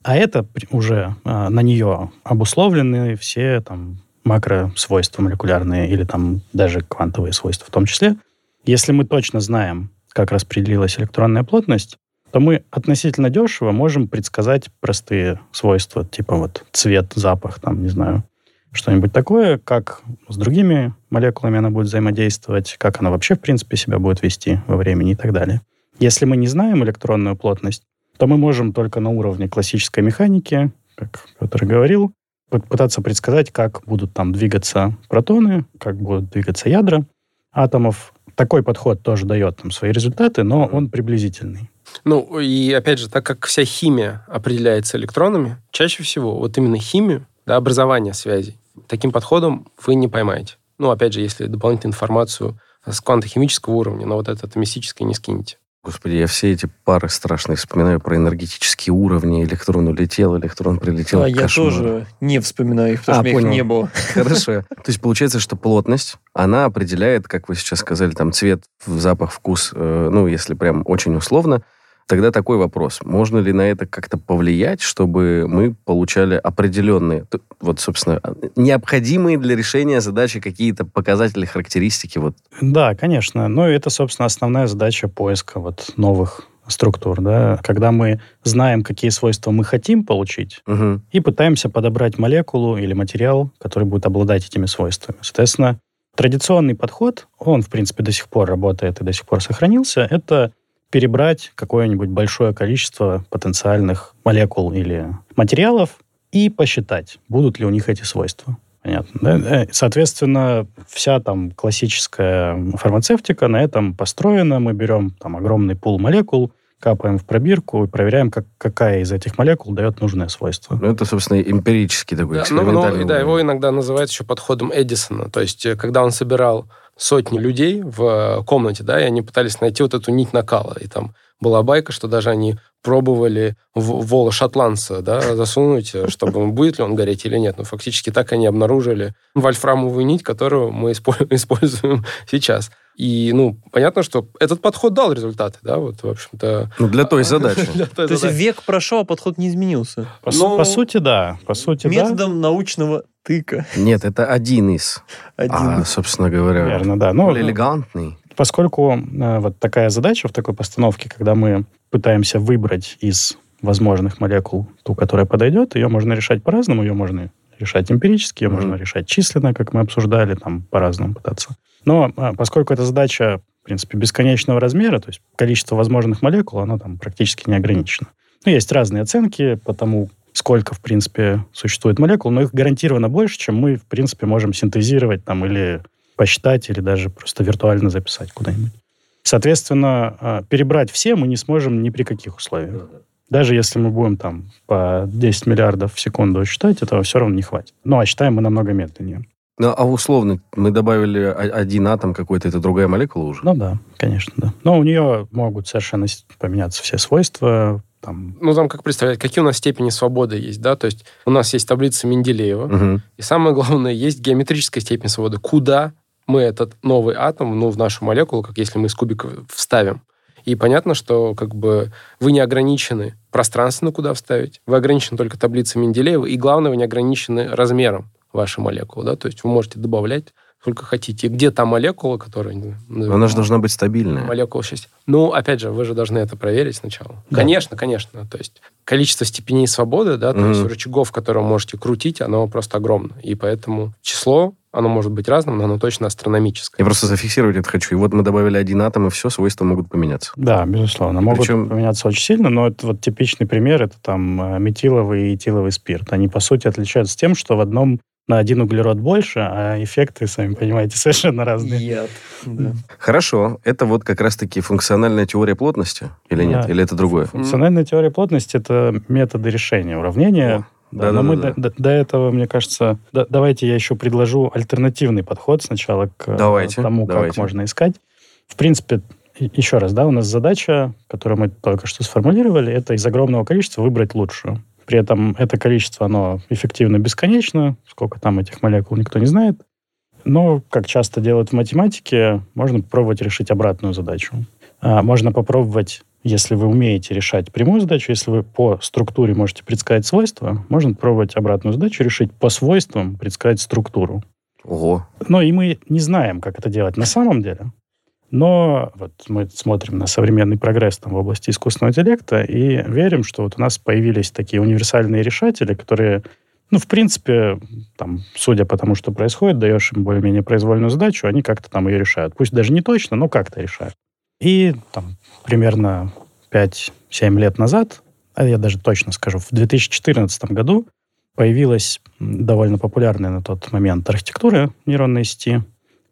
а это уже а, на нее обусловлены все там макросвойства молекулярные или там даже квантовые свойства в том числе. Если мы точно знаем, как распределилась электронная плотность, то мы относительно дешево можем предсказать простые свойства, типа вот цвет, запах, там, не знаю, что-нибудь такое, как с другими молекулами она будет взаимодействовать, как она вообще, в принципе, себя будет вести во времени и так далее. Если мы не знаем электронную плотность, то мы можем только на уровне классической механики, как Петр говорил, пытаться предсказать, как будут там двигаться протоны, как будут двигаться ядра атомов. Такой подход тоже дает там свои результаты, но он приблизительный. Ну, и опять же, так как вся химия определяется электронами, чаще всего вот именно химию, да, образование связей, таким подходом вы не поймаете. Ну, опять же, если дополнительную информацию с квантохимического уровня, но вот это атомистическое не скинете. Господи, я все эти пары страшные вспоминаю про энергетические уровни. Электрон улетел, электрон прилетел. А я Кошмар. тоже не вспоминаю их, потому А, что меня их понял. не было. [laughs] Хорошо. То есть получается, что плотность, она определяет, как вы сейчас сказали, там цвет, запах, вкус, э, ну, если прям очень условно. Тогда такой вопрос. Можно ли на это как-то повлиять, чтобы мы получали определенные, вот, собственно, необходимые для решения задачи какие-то показатели, характеристики? Вот. Да, конечно. Ну, это, собственно, основная задача поиска вот новых структур, да, когда мы знаем, какие свойства мы хотим получить, Мгм. и пытаемся подобрать молекулу или материал, который будет обладать этими свойствами. Соответственно, традиционный подход, он, в принципе, до сих пор работает и до сих пор сохранился, это перебрать какое-нибудь большое количество потенциальных молекул или материалов и посчитать, будут ли у них эти свойства. Понятно. да? Э, Соответственно, вся там классическая фармацевтика на этом построена. Мы берем там огромный пул молекул, капаем в пробирку и проверяем, как, какая из этих молекул дает нужное свойство. Ну, это, собственно, эмпирический такой Да, ну, экспериментальный ну, и да, его иногда называют еще подходом Эдисона. То есть, э, когда он собирал сотни людей в э, комнате, да, и они пытались найти вот эту нить накала. И там была байка, что даже они пробовали вола шотландца да, засунуть, чтобы будет ли он гореть или нет. Но фактически так они обнаружили вольфрамовую нить, которую мы [laughs] используем сейчас. И, ну, понятно, что этот подход дал результаты, да, вот, в общем-то. Ну, для той [laughs] задачи. То есть век прошел, а подход не изменился? По, ну, по сути, да. По сути, Методом научного тыка. Нет, это один из. Один. А, собственно говоря, Верно, да. Ну, элегантный. Поскольку э, вот такая задача в такой постановке, когда мы пытаемся выбрать из возможных молекул ту, которая подойдет, ее можно решать по-разному, ее можно решать эмпирически, ее mm-hmm. можно решать численно, как мы обсуждали, там по-разному пытаться. Но а, поскольку эта задача, в принципе, бесконечного размера, то есть количество возможных молекул, оно там практически не ограничено. Ну, есть разные оценки по тому, сколько, в принципе, существует молекул, но их гарантированно больше, чем мы, в принципе, можем синтезировать там или посчитать, или даже просто виртуально записать куда-нибудь. Соответственно, а, перебрать все мы не сможем ни при каких условиях. Даже если мы будем там по 10 миллиардов в секунду считать, этого все равно не хватит. Ну, а считаем мы намного медленнее. Ну, а условно, мы добавили один атом какой-то, это другая молекула уже? Ну да, конечно, да. Но у нее могут совершенно поменяться все свойства, там... Ну, там как представлять, какие у нас степени свободы есть, да? То есть у нас есть таблица Менделеева, угу. и самое главное, есть геометрическая степень свободы. Куда мы этот новый атом, ну, в нашу молекулу, как если мы из кубика вставим. И понятно, что как бы вы не ограничены пространственно, куда вставить, вы ограничены только таблицей Менделеева, и главное, вы не ограничены размером вашей молекулы, да, то есть вы можете добавлять сколько хотите. И где та молекула, которая... Она же должна быть стабильная. Молекула счастья. Ну, опять же, вы же должны это проверить сначала. Да. Конечно, конечно. То есть количество степеней свободы, да, то mm-hmm. есть рычагов, которые можете крутить, оно просто огромно. И поэтому число оно может быть разным, но оно точно астрономическое. Я просто зафиксировать это хочу. И вот мы добавили один атом, и все, свойства могут поменяться. Да, безусловно. Могут Причем... поменяться очень сильно, но это вот типичный пример, это там э, метиловый и этиловый спирт. Они, по сути, отличаются тем, что в одном на один углерод больше, а эффекты, сами понимаете, [laughs] совершенно разные. Яд. Да. Хорошо. Это вот как раз-таки функциональная теория плотности или нет? Да. Или это другое? Функциональная теория плотности — это методы решения уравнения. О. Да, да, но да, мы да. До, до этого, мне кажется, да, давайте я еще предложу альтернативный подход сначала к давайте, тому, давайте. как можно искать. В принципе, еще раз, да, у нас задача, которую мы только что сформулировали, это из огромного количества выбрать лучшую. При этом это количество, оно эффективно бесконечно, сколько там этих молекул никто не знает. Но, как часто делают в математике, можно попробовать решить обратную задачу. А, можно попробовать, если вы умеете решать прямую задачу, если вы по структуре можете предсказать свойства, можно попробовать обратную задачу решить по свойствам, предсказать структуру. Ого. Но и мы не знаем, как это делать на самом деле. Но вот мы смотрим на современный прогресс там, в области искусственного интеллекта и верим, что вот у нас появились такие универсальные решатели, которые, ну, в принципе, там, судя по тому, что происходит, даешь им более-менее произвольную задачу, они как-то там ее решают. Пусть даже не точно, но как-то решают. И там примерно 5-7 лет назад, а я даже точно скажу, в 2014 году появилась довольно популярная на тот момент архитектура нейронной сети,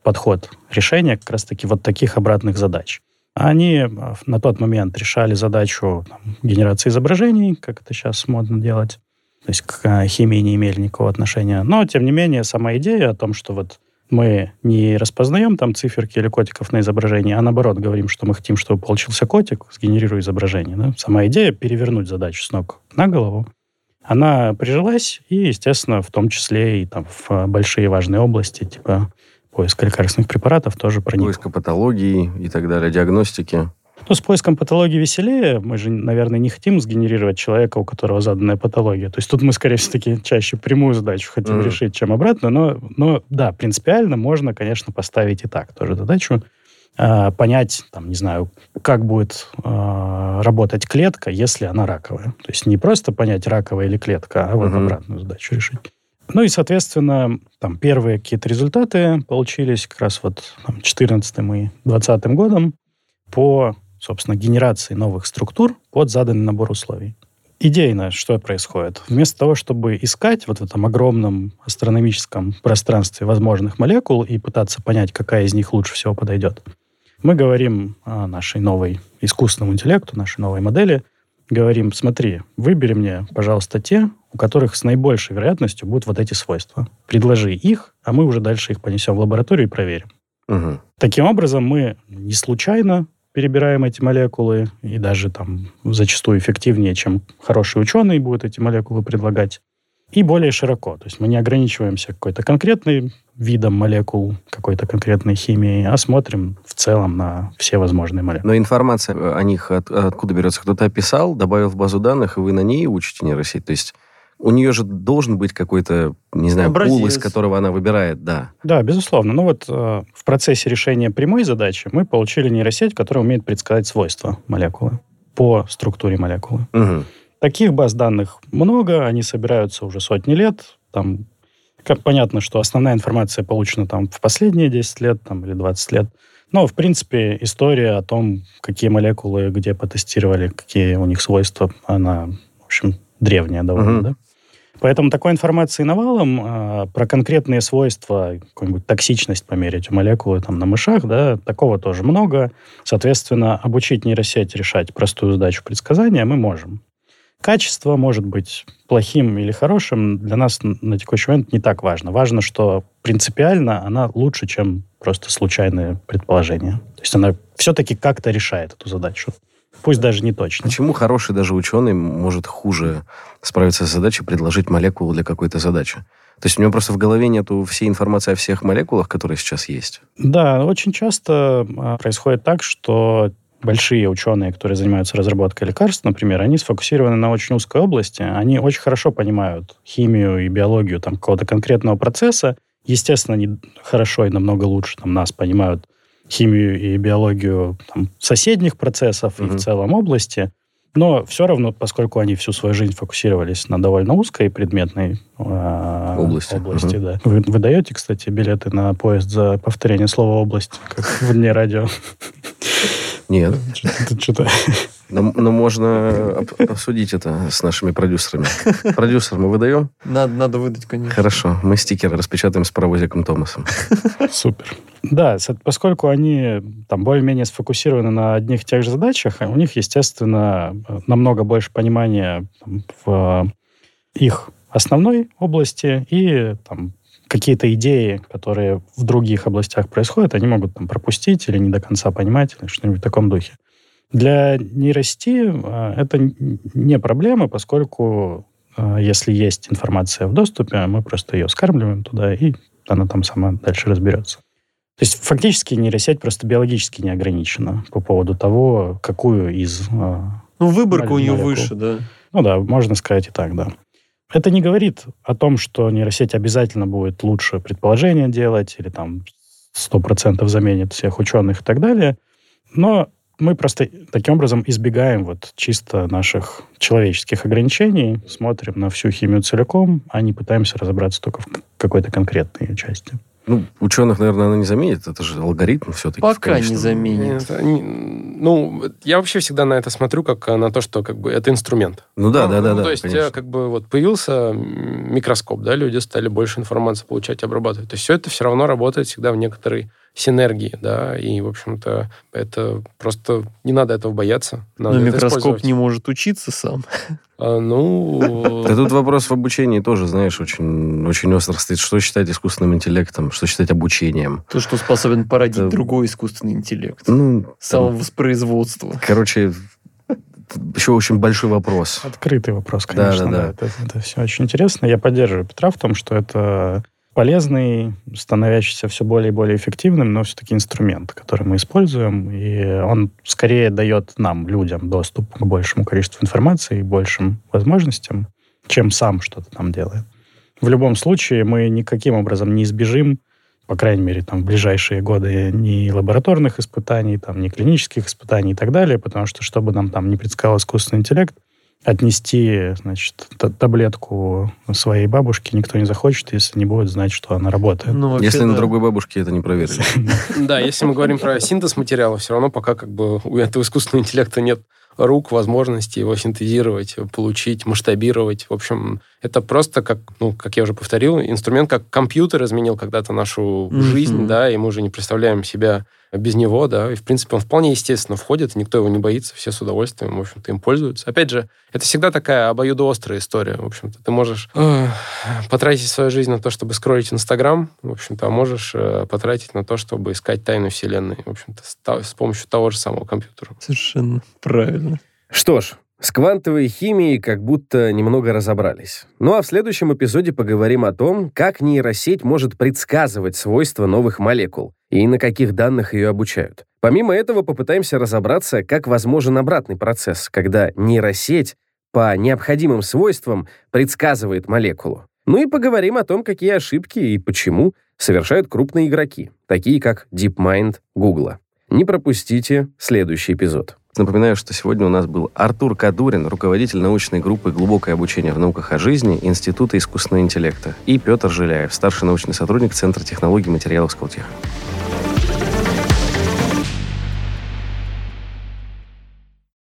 подход решения как раз-таки вот таких обратных задач. Они э, на тот момент решали задачу там, генерации изображений, как это сейчас модно делать. То есть к э, химии не имели никакого отношения. Но, тем не менее, сама идея о том, что вот мы не распознаем там циферки или котиков на изображении, а наоборот говорим, что мы хотим, чтобы получился котик, сгенерируя изображение. Да? Сама идея перевернуть задачу с ног на голову, она прижилась, и, естественно, в том числе и там, в э, большие важные области, типа поиск лекарственных препаратов тоже проник. Поиска патологии и так далее, диагностики. Ну, с поиском патологии веселее. Мы же, наверное, не хотим сгенерировать человека, у которого заданная патология. То есть тут мы, скорее всего-таки, чаще прямую задачу хотим mm. решить, чем обратно. Но, но да, принципиально можно, конечно, поставить и так тоже задачу. Э, понять, там, не знаю, как будет э, работать клетка, если она раковая. То есть не просто понять, раковая или клетка, а вот mm-hmm. обратную задачу решить. Ну и, соответственно, там первые какие-то результаты получились как раз вот там, 14 и 20 годом по, собственно, генерации новых структур под заданный набор условий. Идейно что происходит? Вместо того, чтобы искать вот в этом огромном астрономическом пространстве возможных молекул и пытаться понять, какая из них лучше всего подойдет, мы говорим о нашей новой искусственному интеллекту, нашей новой модели, говорим, смотри, выбери мне, пожалуйста, те, у которых с наибольшей вероятностью будут вот эти свойства. Предложи их, а мы уже дальше их понесем в лабораторию и проверим. Угу. Таким образом, мы не случайно перебираем эти молекулы, и даже там зачастую эффективнее, чем хороший ученый будет эти молекулы предлагать. И более широко. То есть мы не ограничиваемся какой-то конкретной видом молекул, какой-то конкретной химией, а смотрим в целом на все возможные молекулы. Но информация о них от, откуда берется? Кто-то описал, добавил в базу данных, и вы на ней учите нейросеть? То есть у нее же должен быть какой-то, не знаю, Образец. пул, из которого она выбирает, да. Да, безусловно. Ну вот э, в процессе решения прямой задачи мы получили нейросеть, которая умеет предсказать свойства молекулы по структуре молекулы. Мгм. Таких баз данных много, они собираются уже сотни лет. Там, как понятно, что основная информация получена там в последние 10 лет там, или 20 лет. Но, в принципе, история о том, какие молекулы где потестировали, какие у них свойства, она, в общем, древняя довольно, Мгм. да? Поэтому такой информации навалом а, про конкретные свойства, какую-нибудь токсичность померить у молекулы там, на мышах, да, такого тоже много. Соответственно, обучить нейросеть решать простую задачу предсказания мы можем. Качество может быть плохим или хорошим, для нас на текущий момент не так важно. Важно, что принципиально она лучше, чем просто случайные предположения. То есть она все-таки как-то решает эту задачу. Пусть даже не точно. Почему хороший даже ученый может хуже справиться с задачей, предложить молекулу для какой-то задачи? То есть у него просто в голове нету всей информации о всех молекулах, которые сейчас есть. Да, очень часто а, происходит так, что большие ученые, которые занимаются разработкой лекарств, например, они сфокусированы на очень узкой области, они очень хорошо понимают химию и биологию там, какого-то конкретного процесса, естественно, они хорошо и намного лучше там, нас понимают химию и биологию там, соседних процессов и Мгм. в целом области, но все равно, поскольку они всю свою жизнь фокусировались на довольно узкой предметной а, Области. области Мгм. да. Вы, вы даете, кстати, билеты на поезд за повторение слова «область», как в дне радио? Нет. [laughs] Что-то... Но, но можно об- обсудить это с нашими продюсерами. Продюсер мы выдаем? Надо, надо выдать, конечно. Хорошо. Мы стикеры распечатаем с паровозиком Томасом. Супер. Да, поскольку они там более-менее сфокусированы на одних и тех же задачах, у них, естественно, намного больше понимания там, в их основной области и там какие-то идеи, которые в других областях происходят, они могут там пропустить или не до конца понимать, или что-нибудь в таком духе. Для нейросети а, это не проблема, поскольку а, если есть информация в доступе, мы просто ее скармливаем туда, и она там сама дальше разберется. То есть фактически нейросеть просто биологически не ограничена по поводу того, какую из... а, Ну, выборка у Молекул. нее выше, да. Ну да, можно сказать и так, да. Это не говорит о том, что нейросеть обязательно будет лучше предположения делать или там 100% заменит всех ученых и так далее. Но мы просто таким образом избегаем вот чисто наших человеческих ограничений, смотрим на всю химию целиком, а не пытаемся разобраться только в какой-то конкретной ее части. Ну, ученых, наверное, она не заменит. Это же алгоритм все-таки. Пока не заменит. Это не- ну, я вообще всегда на это смотрю как на то, что как бы это инструмент. Ну да, Ну, да, да, ну, да. То есть, конечно. э, как бы вот появился микроскоп, да, люди стали больше информации получать и обрабатывать. То есть все это все равно работает всегда в некоторой синергии, да, и, в общем-то, это просто не надо этого бояться. Надо Но микроскоп не может учиться сам. А, ну, [laughs] Да тут вопрос в обучении тоже, знаешь, очень, очень остро стоит. Что считать искусственным интеллектом, что считать обучением. То, что способен породить Это- другой искусственный интеллект. Ну, там, Самовоспроизводство. короче, еще очень большой вопрос. Открытый вопрос, Да, конечно. да, Да, да. Это, это все очень интересно. Я поддерживаю Петра в том, что это полезный, становящийся все более и более эффективным, но все-таки инструмент, который мы используем, и он скорее дает нам, людям, доступ к большему количеству информации и большим возможностям, чем сам что-то там делает. В любом случае мы никаким образом не избежим, по крайней мере, там, в ближайшие годы ни лабораторных испытаний, там, ни клинических испытаний и так далее, потому что, чтобы нам там не предсказал искусственный интеллект, отнести, значит, т- таблетку своей бабушке никто не захочет, если не будет знать, что она работает. Ну, вообще, Если на да. другой бабушке это не проверили. [laughs] да, если мы говорим про синтез материала, все равно пока как бы у этого искусственного интеллекта нет рук, возможности его синтезировать, получить, масштабировать. В общем, Это просто, как, ну, как я уже повторил, инструмент, как компьютер изменил когда-то нашу Мгм. жизнь, да, и мы уже не представляем себя без него, да, и, в принципе, он вполне естественно входит, никто его не боится, все с удовольствием, в общем-то, им пользуются. Опять же, это всегда такая обоюдоострая история, в общем-то. Ты можешь э, потратить свою жизнь на то, чтобы скроллить Инстаграм, в общем-то, а можешь э, потратить на то, чтобы искать тайну Вселенной, в общем-то, с, с помощью того же самого компьютера. Совершенно правильно. Что ж, с квантовой химией как будто немного разобрались. Ну а в следующем эпизоде поговорим о том, как нейросеть может предсказывать свойства новых молекул и на каких данных ее обучают. Помимо этого попытаемся разобраться, как возможен обратный процесс, когда нейросеть по необходимым свойствам предсказывает молекулу. Ну и поговорим о том, какие ошибки и почему совершают крупные игроки, такие как DeepMind Google. Не пропустите следующий эпизод. Напоминаю, что сегодня у нас был Артур Кадурин, руководитель научной группы «Глубокое обучение в науках о жизни» Института искусственного интеллекта, и Петр Жиляев, старший научный сотрудник Центра технологий материалов Сколтеха.